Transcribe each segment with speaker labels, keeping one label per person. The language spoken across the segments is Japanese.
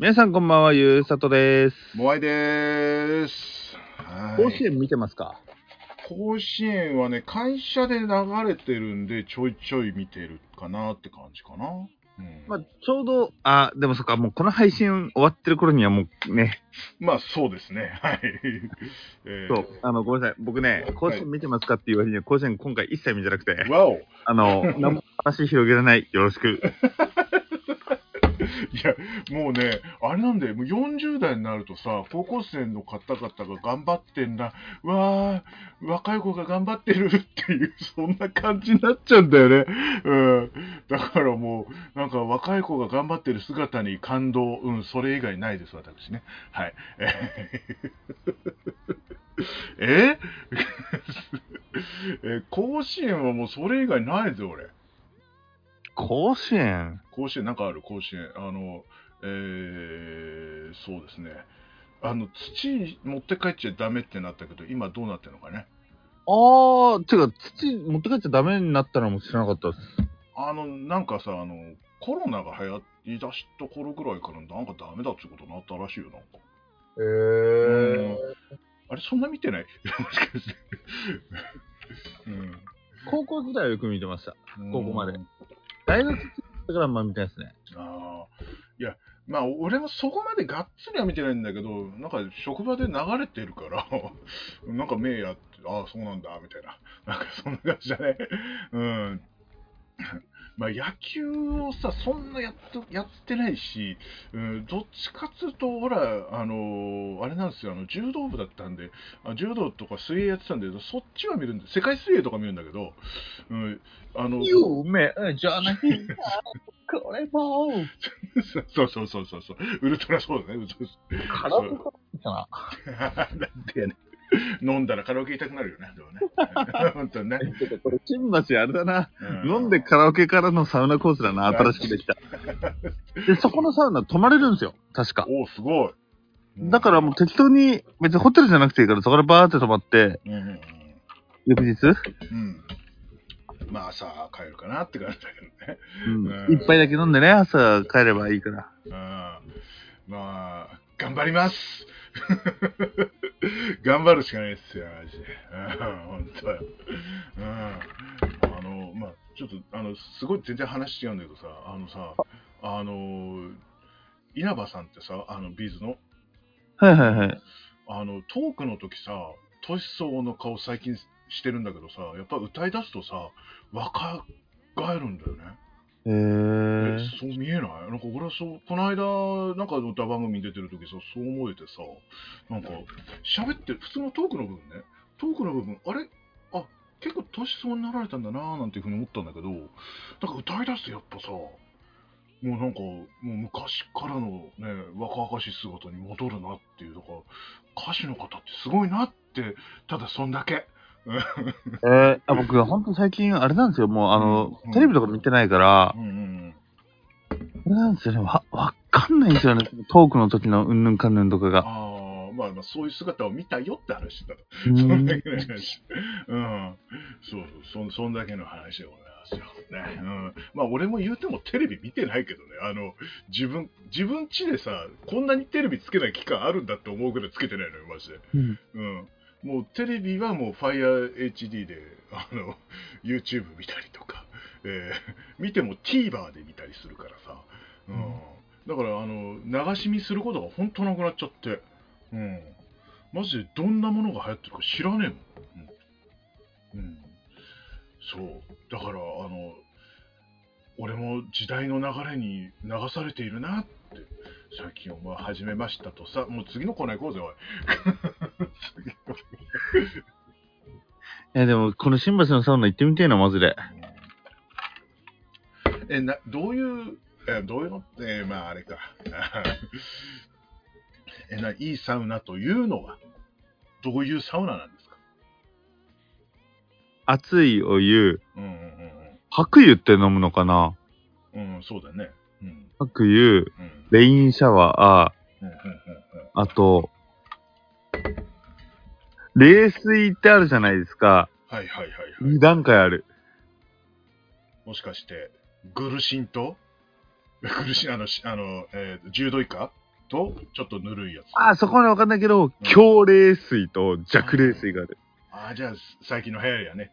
Speaker 1: 皆さんこんばんは、ゆうさとです。
Speaker 2: モアイでーす。はい
Speaker 1: 甲子園見てますか？
Speaker 2: 甲子園はね、会社で流れてるんで、ちょいちょい見てるかなって感じかな。うん、
Speaker 1: まあ
Speaker 2: ま、
Speaker 1: ちょうど、あ、でもそっか、もうこの配信終わってる頃にはもうね、
Speaker 2: あ、そうですね。はい。えー
Speaker 1: そう、あの、ごめんなさい。僕ね、甲子園見てますかっていう割には、甲子園今回一切見てなくて、
Speaker 2: わお
Speaker 1: あの、何も話広げられない。よろしく。
Speaker 2: いや、もうね、あれなんだよ、もう40代になるとさ、高校生の方々が頑張ってんだ、うわー、若い子が頑張ってるっていう、そんな感じになっちゃうんだよね。うん。だからもう、なんか若い子が頑張ってる姿に感動、うん、それ以外ないです、私ね。はい。え？え甲子園はもうそれ以外ないぜ、俺。
Speaker 1: 甲子園？
Speaker 2: 甲子園なんかある？甲子園。あのえー、そうですね。あの土持って帰っちゃダメってなったけど今どうなってるのかね？
Speaker 1: あー、てか、土持って帰っちゃダメになったのも知らなかったです。
Speaker 2: あのなんかさあのコロナが流行りだした頃ぐらいからなんかダメだってことになったらしいよなんか。
Speaker 1: へ
Speaker 2: ー。あれそんな見てない？もしかして。
Speaker 1: 高校時代はよく見てました。
Speaker 2: うん。
Speaker 1: ここまで。
Speaker 2: うん
Speaker 1: 大学だからまあ見たいですね。
Speaker 2: ああ、いや、まあ、俺もそこまでがっつりは見てないんだけど、なんか職場で流れてるから、なんか目やって、ああ、そうなんだ、みたいな。なんかそんな感じだね。うん。まあ、野球をさ、そんなやっとやってないし、うん、どっちかっつうと、ほら、あのあれなんですよ、あの柔道部だったんで、あ柔道とか水泳やってたんで、そっちは見るんで、世界水泳とか見るんだけど、うん、あの、
Speaker 1: 夢じゃない これも
Speaker 2: そうそうそうそうそう。ウルトラそうだね。ウルト
Speaker 1: カラオケか な
Speaker 2: んでやねん。飲んだらカラオケ行きたくなるよね。でもね。本当にね。
Speaker 1: これ、新橋あれだな。
Speaker 2: う
Speaker 1: 飲んでカラオケからのサウナコースだな、新しくできた。で、そこのサウナ泊まれるんですよ、確か。
Speaker 2: おお、すごい。
Speaker 1: だからもう適当に、別にホテルじゃなくていいから、そこからバーって泊まって、
Speaker 2: うん。うんうん
Speaker 1: 翌日、
Speaker 2: うん。うん。まあ、朝帰るかなって感じだけどね。
Speaker 1: うん、一杯だけ飲んでね、朝帰ればいいから。
Speaker 2: うん。まあ、頑張ります。頑張るしかないですよ、マジで。うん、本当よ。うん。あの、まあ、ちょっと、あの、すごい全然話違うんだけどさ、あのさ、あの、稲葉さんってさ、あの、ビーズの、
Speaker 1: はいはいはい。
Speaker 2: あの、トークの時さ、トシソーの顔最近してるんだけどさ、やっぱ歌い出すとさ、若返るんだよね。
Speaker 1: へ
Speaker 2: え。そう見えない？なんか俺はそう、この間、なんか歌番組に出てる時さ、そう思えてさ、なんか、喋って、普通のトークの部分ね、トークの部分、あれ？あ、結構年相になられたんだなーなんていうふうに思ったんだけど、なんか歌い出すとやっぱさ、もうなんか、もう昔からのね、若々しい姿に戻るなっていう、だか、歌手の方ってすごいなって、ただそんだけ。
Speaker 1: えー、あ僕、ほんと最近、あれなんですよ、もう、あの、
Speaker 2: うん
Speaker 1: テレビとか見てないから
Speaker 2: う、んうん
Speaker 1: あれなんですよね、わ、わかんないんですよね、トークの時のうんぬんかんぬんとかが。
Speaker 2: ああ、まあまあ、そういう姿を見たよって話だ。
Speaker 1: う
Speaker 2: そんだ
Speaker 1: ん
Speaker 2: けの話。うん。そうそう、そそんだけの話でございますよ。ね。うん。まあ、俺も言うてもテレビ見てないけどね。あの、自分、自分家でさ、こんなにテレビつけない期間あるんだって思うぐらいつけてないのよ、マジで。
Speaker 1: うん
Speaker 2: うん。もうテレビはもう FireHD で、あの、YouTube 見たりとか、えー見ても TVer で見たりするからさ。うん。だから、あの、流し見することが本当なくなっちゃって。うん。マジでどんなものが流行ってるか知らねえもん。うん。うん、そう。だから、あの、俺も時代の流れに流されているなって、最近思い始めましたとさ、もう次のコーナー行こうぜ、おい。
Speaker 1: え、でも、この新橋のサウナ行ってみてえな、マジで。
Speaker 2: え、な、どういう、え、どういうの？えまあ、あれか。え、な、いいサウナというのは、どういうサウナなんですか？
Speaker 1: 熱いお湯、
Speaker 2: うんうん
Speaker 1: 白湯って飲むのかな？
Speaker 2: うん。うん、そうだね。うん。
Speaker 1: 白湯、
Speaker 2: うん。
Speaker 1: レインシャワー、
Speaker 2: うんうんうんうん。
Speaker 1: あと、冷水ってあるじゃないですか。
Speaker 2: はいはいはいはい。
Speaker 1: 2段階ある。
Speaker 2: もしかして、グルシンとグルシン、あの、しあの、えー、10度以下と、ちょっとぬるいやつ。
Speaker 1: あ、そこまでわかんないけど、強冷水と弱冷水がある。
Speaker 2: あーじゃあ、最近の流行りやね。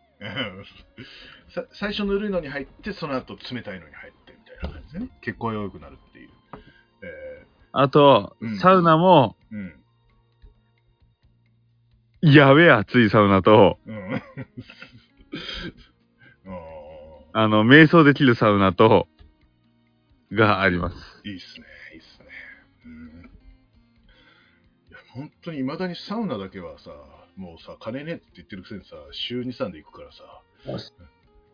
Speaker 2: さ最初ぬるいのに入って、その後冷たいのに入ってみたいな感じでね。血行が良くなるっていう。え
Speaker 1: あと
Speaker 2: うん、
Speaker 1: サウナも、
Speaker 2: ー、うん。
Speaker 1: やべえ暑いサウナと、
Speaker 2: うん。あ
Speaker 1: あの、瞑想できるサウナと、があります。
Speaker 2: ーいいっすね、いいっすね。うん。いや、本当に未だにサウナだけはさ、もうさ、金ねえって言ってるくせにさ、週2、3で行くからさ。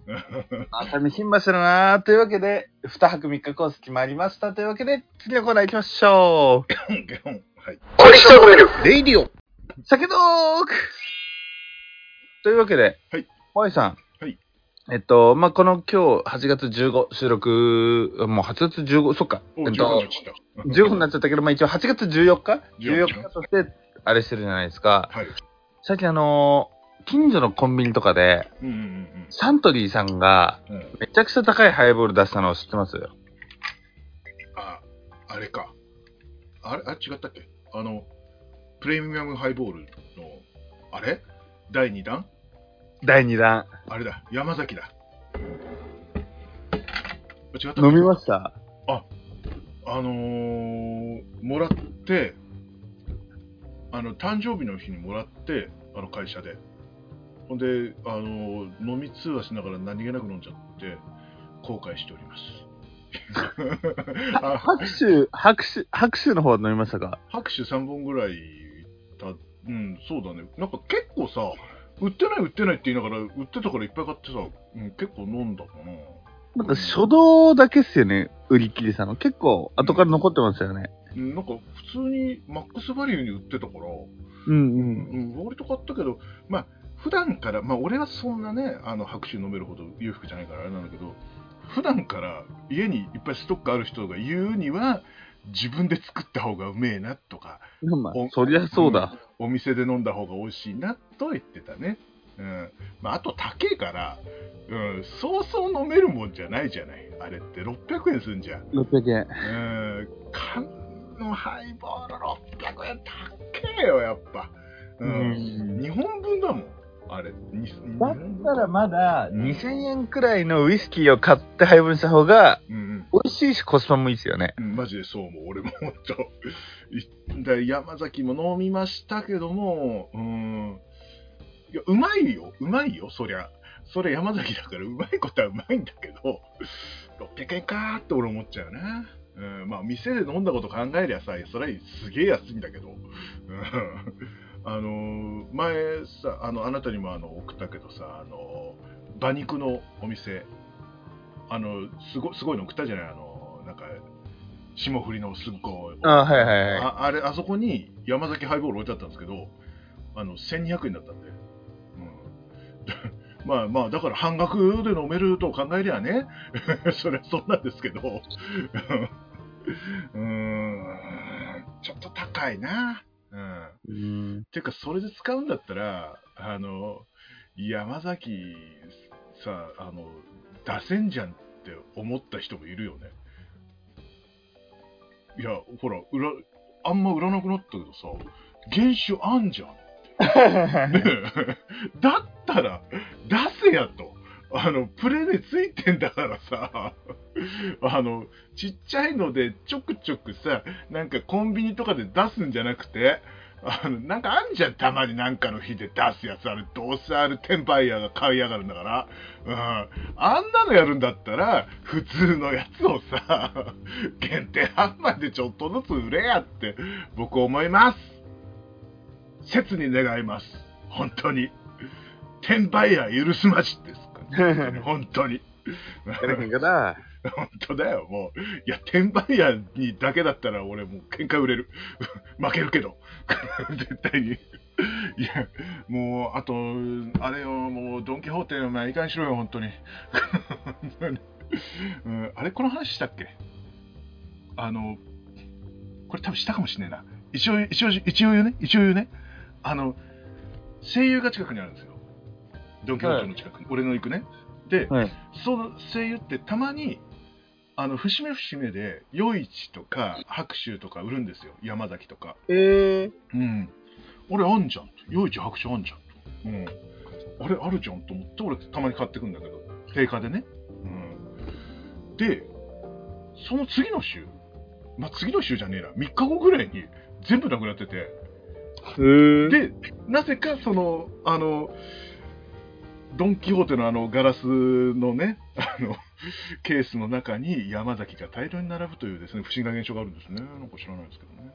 Speaker 1: 熱海新橋だなーというわけで、2泊3日コース決まりましたというわけで、次のコーナー行きましょう。
Speaker 2: はい。
Speaker 1: レイディオ酒トークというわけで、
Speaker 2: はい。
Speaker 1: 萌えさん。
Speaker 2: はい。
Speaker 1: えっと、まあ、この今日8月15収録、もう8月15、そっか。
Speaker 2: お、15
Speaker 1: えっと
Speaker 2: に、ちった。
Speaker 1: 15になっちゃったけど、まあ、一応8月14日
Speaker 2: ？14
Speaker 1: ?14 日として、あれしてるじゃないですか。
Speaker 2: はい。
Speaker 1: さっきあのー近所のコンビニとかで、
Speaker 2: うんうん
Speaker 1: サントリーさんが、
Speaker 2: うんうん。
Speaker 1: めちゃくちゃ高いハイボール出したのを知ってます？
Speaker 2: あ、あれか。あれ？あ、違ったっけ？あの、プレミアムハイボールの、あれ？第2弾？
Speaker 1: 第2弾。
Speaker 2: あれだ、山崎だ。あ違った
Speaker 1: 飲みました？
Speaker 2: あのー、もらって、あの、誕生日の日にもらって、あの会社で。ほんで、あのー飲み通話しながら何気なく飲んじゃって、後悔しております。あ
Speaker 1: 拍手、拍手、拍手の方は飲みましたか？
Speaker 2: 拍手3本ぐらいた、うん、そうだね。なんか結構さ、売ってない売ってないって言いながら、売ってたからいっぱい買ってさ、うん、結構飲んだかな。
Speaker 1: なんか初動だけっすよね、売り切りさんの。結構後から残ってますよね。
Speaker 2: うん、なんか普通にマックスバリューに売ってたから、
Speaker 1: うんうん。
Speaker 2: うん、割と買ったけど、まあ、普段から、まあ、俺はそんなね、あの拍手飲めるほど裕福じゃないからあれなんだけど、普段から家にいっぱいストックある人が言うには、自分で作った方がうめえなとか、
Speaker 1: まあ
Speaker 2: お、
Speaker 1: そりゃそうだ。
Speaker 2: お店で飲んだ方が美味しいなと言ってたね。うん。まあ、あと高えから、うん、そうそう飲めるもんじゃないじゃない。あれって600円すんじゃん。
Speaker 1: 600円。
Speaker 2: うん、缶のハイボール600円高えよ、やっぱ。うん。
Speaker 1: うん
Speaker 2: 日本あれ。に
Speaker 1: だったらまだ
Speaker 2: うん
Speaker 1: 2000円くらいのウイスキーを買って配分した方が
Speaker 2: うん
Speaker 1: 美味しいしコスパもいいですよね。
Speaker 2: うん、マジでそう思う、俺も本当。山崎も飲みましたけども、うん。いや、うまいよ、うまいよ、そりゃ。それ山崎だからうまいことはうまいんだけど、600円かーって俺思っちゃうな。うん、まあ、店で飲んだこと考えりゃさ、それはすげえ安いんだけど、うん、あのー前さ、あの、あなたにもあの送ったけどさ、あの、馬肉のお店、あの、すごすごいの送ったじゃない、あの、なんか、霜降りのすっごい。
Speaker 1: あはいはいはい
Speaker 2: ああれ、あそこに山崎ハイボール置いてあったんですけど、あの、1200円だったんで。うん。まあまあ、だから半額で飲めると考えりゃね、それはそうなんですけど、うーん、ちょっと高いな。うん。
Speaker 1: うん。
Speaker 2: ていうか、それで使うんだったら、あの、山崎さ、あの、出せんじゃんって思った人もいるよね。いや、ほら、売ら、あんま売らなくなったけどさ、原酒あんじゃん。ねえだったら、出せやと。あの、プレでついてんだからさ、あの、ちっちゃいのでちょくちょくさ、なんかコンビニとかで出すんじゃなくて、あの、なんかあんじゃん、たまになんかの日で出すやつある。どうせある転売ヤーが買いやがるんだから。うん。あんなのやるんだったら、普通のやつをさ、限定販売でちょっとずつ売れやって、僕思います。切に願います。本当に。転売ヤー許すまじです。本当に。
Speaker 1: やれへんかな。
Speaker 2: 本当だよ、もう。いや、転売ヤーにだけだったら俺もう喧嘩売れる。負けるけど。絶対に。いや、もう、あと、あれよ、もう、ドン・キホーテお前いかにしろよ、本当に。うん、あれ、この話したっけ？あの、これ多分したかもしれないな。一応、一応、一応言うね。一応言うね。あの、声優が近くにあるんですよ。ドン・キホーテの近くに。俺の行くね。で、
Speaker 1: はい。
Speaker 2: その声優ってたまに、あの節目節目で余市とか白州とか売るんですよ。山崎とか。
Speaker 1: ええ
Speaker 2: うん。俺あんじゃんと。余市白州あんじゃんと。うん。あれあるじゃんと思って俺たまに買ってくんだけど。定価でね。うん。でその次の週まあ次の週じゃねえな。3日後ぐらいに全部なくなってて。
Speaker 1: で、
Speaker 2: なぜかその、あの、ドン・キホーテのあのガラスのね、あの、ケースの中に山崎が大量に並ぶというですね、不思議な現象があるんですね。なんか知らないですけどね。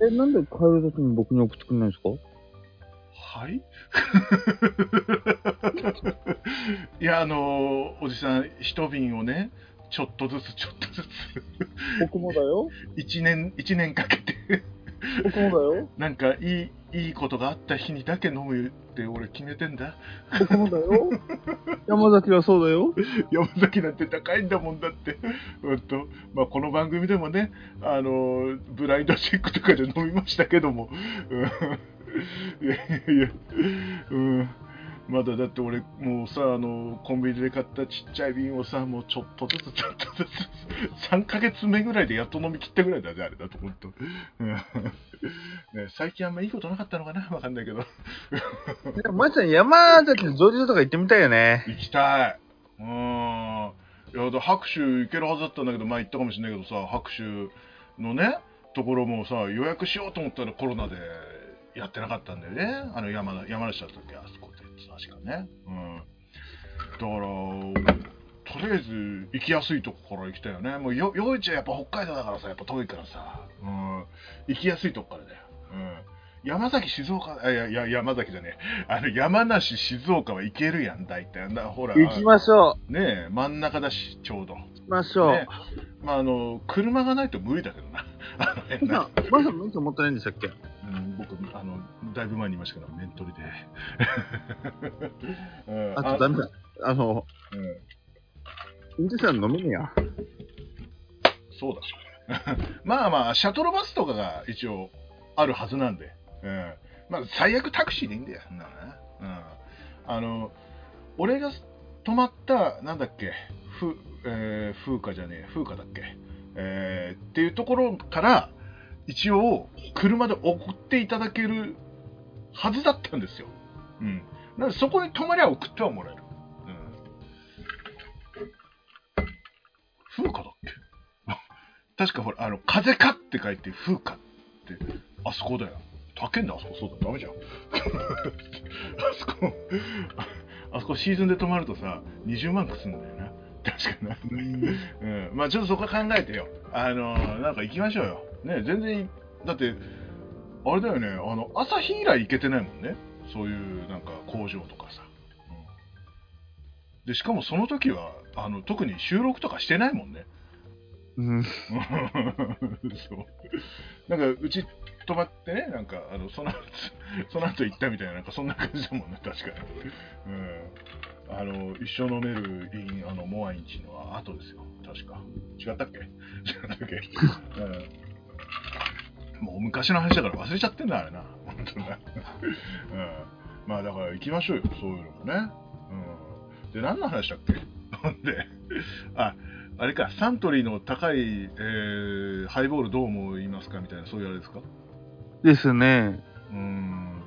Speaker 2: うん
Speaker 1: え、なんで帰るときに僕に送ってくれないんですか？
Speaker 2: はい？いや、あの、おじさん、一瓶をね、ちょっとずつちょっとずつ、
Speaker 1: 僕もだよ。
Speaker 2: 一年、一年かけて、
Speaker 1: 僕もだよ。
Speaker 2: なんかいい、いいことがあった日にだけ飲むって俺決めてんだ。
Speaker 1: 僕もだよ。山崎はそうだよ。
Speaker 2: 山崎なんて高いんだもんだって。うんと、まあ、この番組でもね、あの、ブラインドチェックとかで飲みましたけども、うんいやいやいや、うん。まだだって俺、もうさ、あの、コンビニで買ったちっちゃい瓶をさ、もうちょっとずつ、ちょっとずつ、3ヶ月目ぐらいでやっと飲み切ったぐらいだね、あれだと、ほんと。うんね、最近あんまいいことなかったのかな？わかんないけど。
Speaker 1: まちゃん、山崎の上流とか行ってみたいよね。
Speaker 2: 行きたい。うーん。いや、だ拍手行けるはずだったんだけど、前行ったかもしれないけどさ、拍手のね、ところもさ、予約しようと思ったらコロナでやってなかったんだよね。あの山田山梨だったっけ、あそこって確かね。うん。だから、とりあえず行きやすいとこから行きたいよね。もうよ、夜市はやっぱ北海道だからさ、やっぱ遠いからさ、うん。行きやすいとこからだよ。うん。山崎、静岡、あいや、いや、山崎じゃねえ。あの、山梨、静岡は行けるやん、大体。なほら、
Speaker 1: 行きましょ
Speaker 2: ねえ、真ん中だし、ちょうど。
Speaker 1: ましょう。
Speaker 2: ねまあ、あの、車がないと無理だけどな。あの辺な。
Speaker 1: ままさ免許持ってないんでしたっけ？
Speaker 2: うん、僕、あの、だいぶ前に言いましたけど、面取りで。うん
Speaker 1: あとダメだ。あの、
Speaker 2: うん
Speaker 1: 運転手さん飲めねえや。
Speaker 2: そうだ。まあまあ、シャトルバスとかが一応あるはずなんで。うん。まあ、最悪タクシーでいいんだよ。そんなのね。うん。あの、俺が泊まった、なんだっけ、ふ、えー、風花じゃねえ、風花だっけ？えー、っていうところから、一応、車で送っていただけるはずだったんですよ。うん。なので、そこに泊まりゃ送ってはもらえる。うん。風花だっけ？確かほら、あの、風かって書いて、風かって、あそこだよ。高いんだ、あそこ、そうだ、ダメじゃん。あそこ、あそこシーズンで泊まるとさ、20万くすんだよな。確かな。うん。まあちょっとそこは考えてよ。あの、なんか行きましょうよ。ね、全然、だって、あれだよね、あの、朝日以来行けてないもんね。そういう、なんか工場とかさ。うんで、しかもその時は、あの、特に収録とかしてないもんね。
Speaker 1: うん。
Speaker 2: そう。なんか、うち泊まってね、なんか、あの、その後、その後行ったみたいな、なんかそんな感じだもんね、確かに。うん。あの、一生飲めるイン、あの、モアインチの後ですよ、確か。違ったっけ？違ったっけ？うん。もう昔の話だから忘れちゃってんだ、あれな。本当にな。うん。まあ、だから行きましょうよ、そういうのもね。うん。で、何の話だっけ？ほんで、あ、あれか、サントリーの高い、えーハイボールどう思いますかみたいな、そういうあれですか？
Speaker 1: ですね。
Speaker 2: うーん。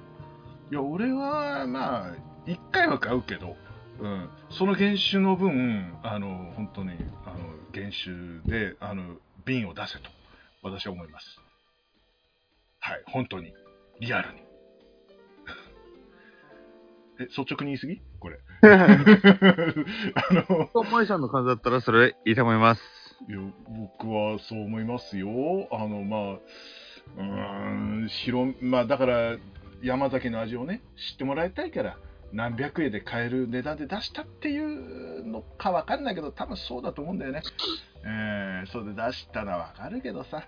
Speaker 2: いや、俺は、まあ、一回は買うけど、うん、その原酒の分、あの、本当に、あの、原酒で、あの、瓶を出せと、私は思います。はい、本当に、リアルに。え、率直に言い過ぎ？これ。あの、
Speaker 1: 萌えさんの感じだったらそれいいと思います。
Speaker 2: いや、僕はそう思いますよ。あの、まあ、うーん、白、まあ、だから、山崎の味をね、知ってもらいたいから、何百円で買える値段で出したっていうのか分かんないけど、多分そうだと思うんだよね。えー、そうで出したのはわかるけどさ、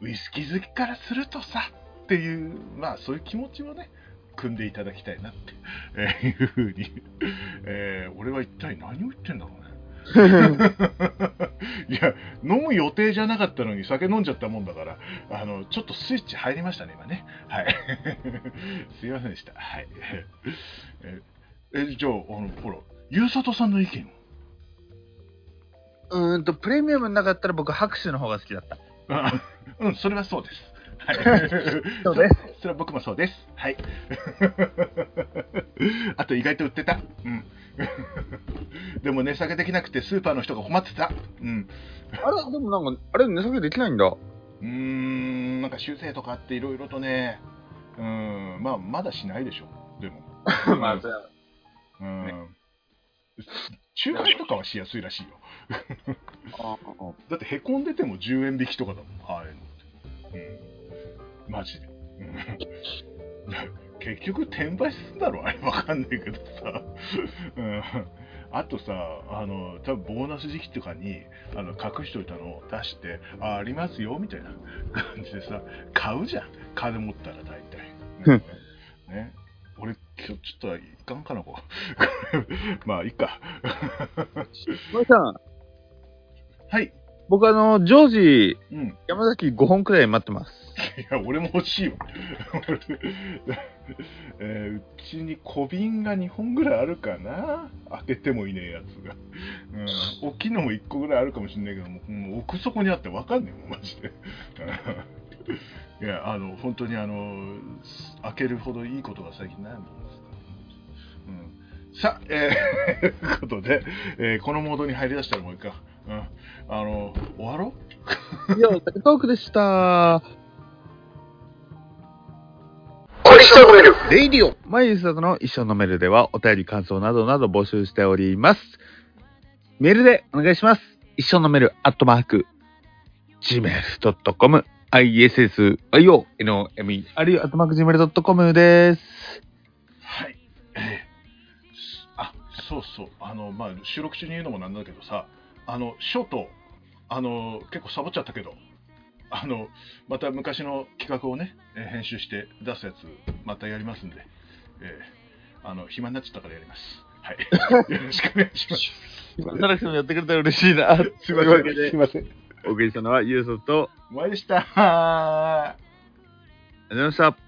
Speaker 2: ウイスキー好きからするとさ、っていう、まあ、そういう気持ちをね、組んでいただきたいなって、えいうふうに、えー俺は一体何を言ってんだろうね。いや、飲む予定じゃなかったのに酒飲んじゃったもんだから、あの、ちょっとスイッチ入りましたね、今ね。はい。すいませんでした。はい。え、えじゃあ、あの、ほら、ゆうさとさんの意見を
Speaker 1: うーんと、プレミアムなかったら僕、拍手の方が好きだった。
Speaker 2: あうん、それはそうです。はい。
Speaker 1: そうです。
Speaker 2: それは僕もそうです。はい。あと意外と売ってた？うん。でも値下げできなくてスーパーの人が困ってた。うん。
Speaker 1: あれ、でもなんか、あれ、値下げできないんだ。
Speaker 2: うーん、なんか修正とかっていろいろとね、うん、まあ、まだしないでしょ。でも。
Speaker 1: まあ、それは
Speaker 2: うん。
Speaker 1: ね
Speaker 2: 中華とかはしやすいらしいよ。
Speaker 1: あ
Speaker 2: だってへこんでても10円引きとかだもん、ああいうのって。うん。マジで。うん、結局転売するんだろあれわかんないけどさ。うん。あとさ、あの、多分ボーナス時期とかに、あの、隠しといたのを出して、あ、ありますよ、みたいな 感じでさ、買うじゃん。金持ったら大体。うんね。俺、今日ちょっといかんかな、こう。まあ、いいか。
Speaker 1: 森さん、
Speaker 2: はい。
Speaker 1: 僕、あの、ジョージ、
Speaker 2: うん。
Speaker 1: 山崎5本くらい待ってます。
Speaker 2: いや、俺も欲しいわ。えーうちに小瓶が2本ぐらいあるかな開けてもいねえやつが。うん、大きいのも1個ぐらいあるかもしんないけども、う奥底にあって分かんねえもん、マジで。いや、あの、本当にあの、開けるほどいいことが最近ないもんですから。うん、さあ、えー、ということで、えーこのモードに入りだしたらもういいか。うん、あの、終わろう？
Speaker 1: いや、トークでした。レイディオマイスタートの一生のメールではお便り感想などなど募集しております。メールでお願いします。一生のメールアットマーク gmail.com issio nome あるいはアットマーク gmail.com です。
Speaker 2: はい。えーあ、そうそう。あの、まあ、収録中に言うのもなんだけどさ、あの、ショート、あの、結構サボっちゃったけど、あの、また昔の企画をね、えー編集して出すやつ、またやりますんで、えーあの、暇になっちゃったからやります。はい。よろしくお願いします。
Speaker 1: 今、田中さんもやってくれたら嬉しいな。
Speaker 2: すい
Speaker 1: というわけで、
Speaker 2: ません。
Speaker 1: お送りしたのはユーソと、
Speaker 2: お前でした。
Speaker 1: ありがとうございました。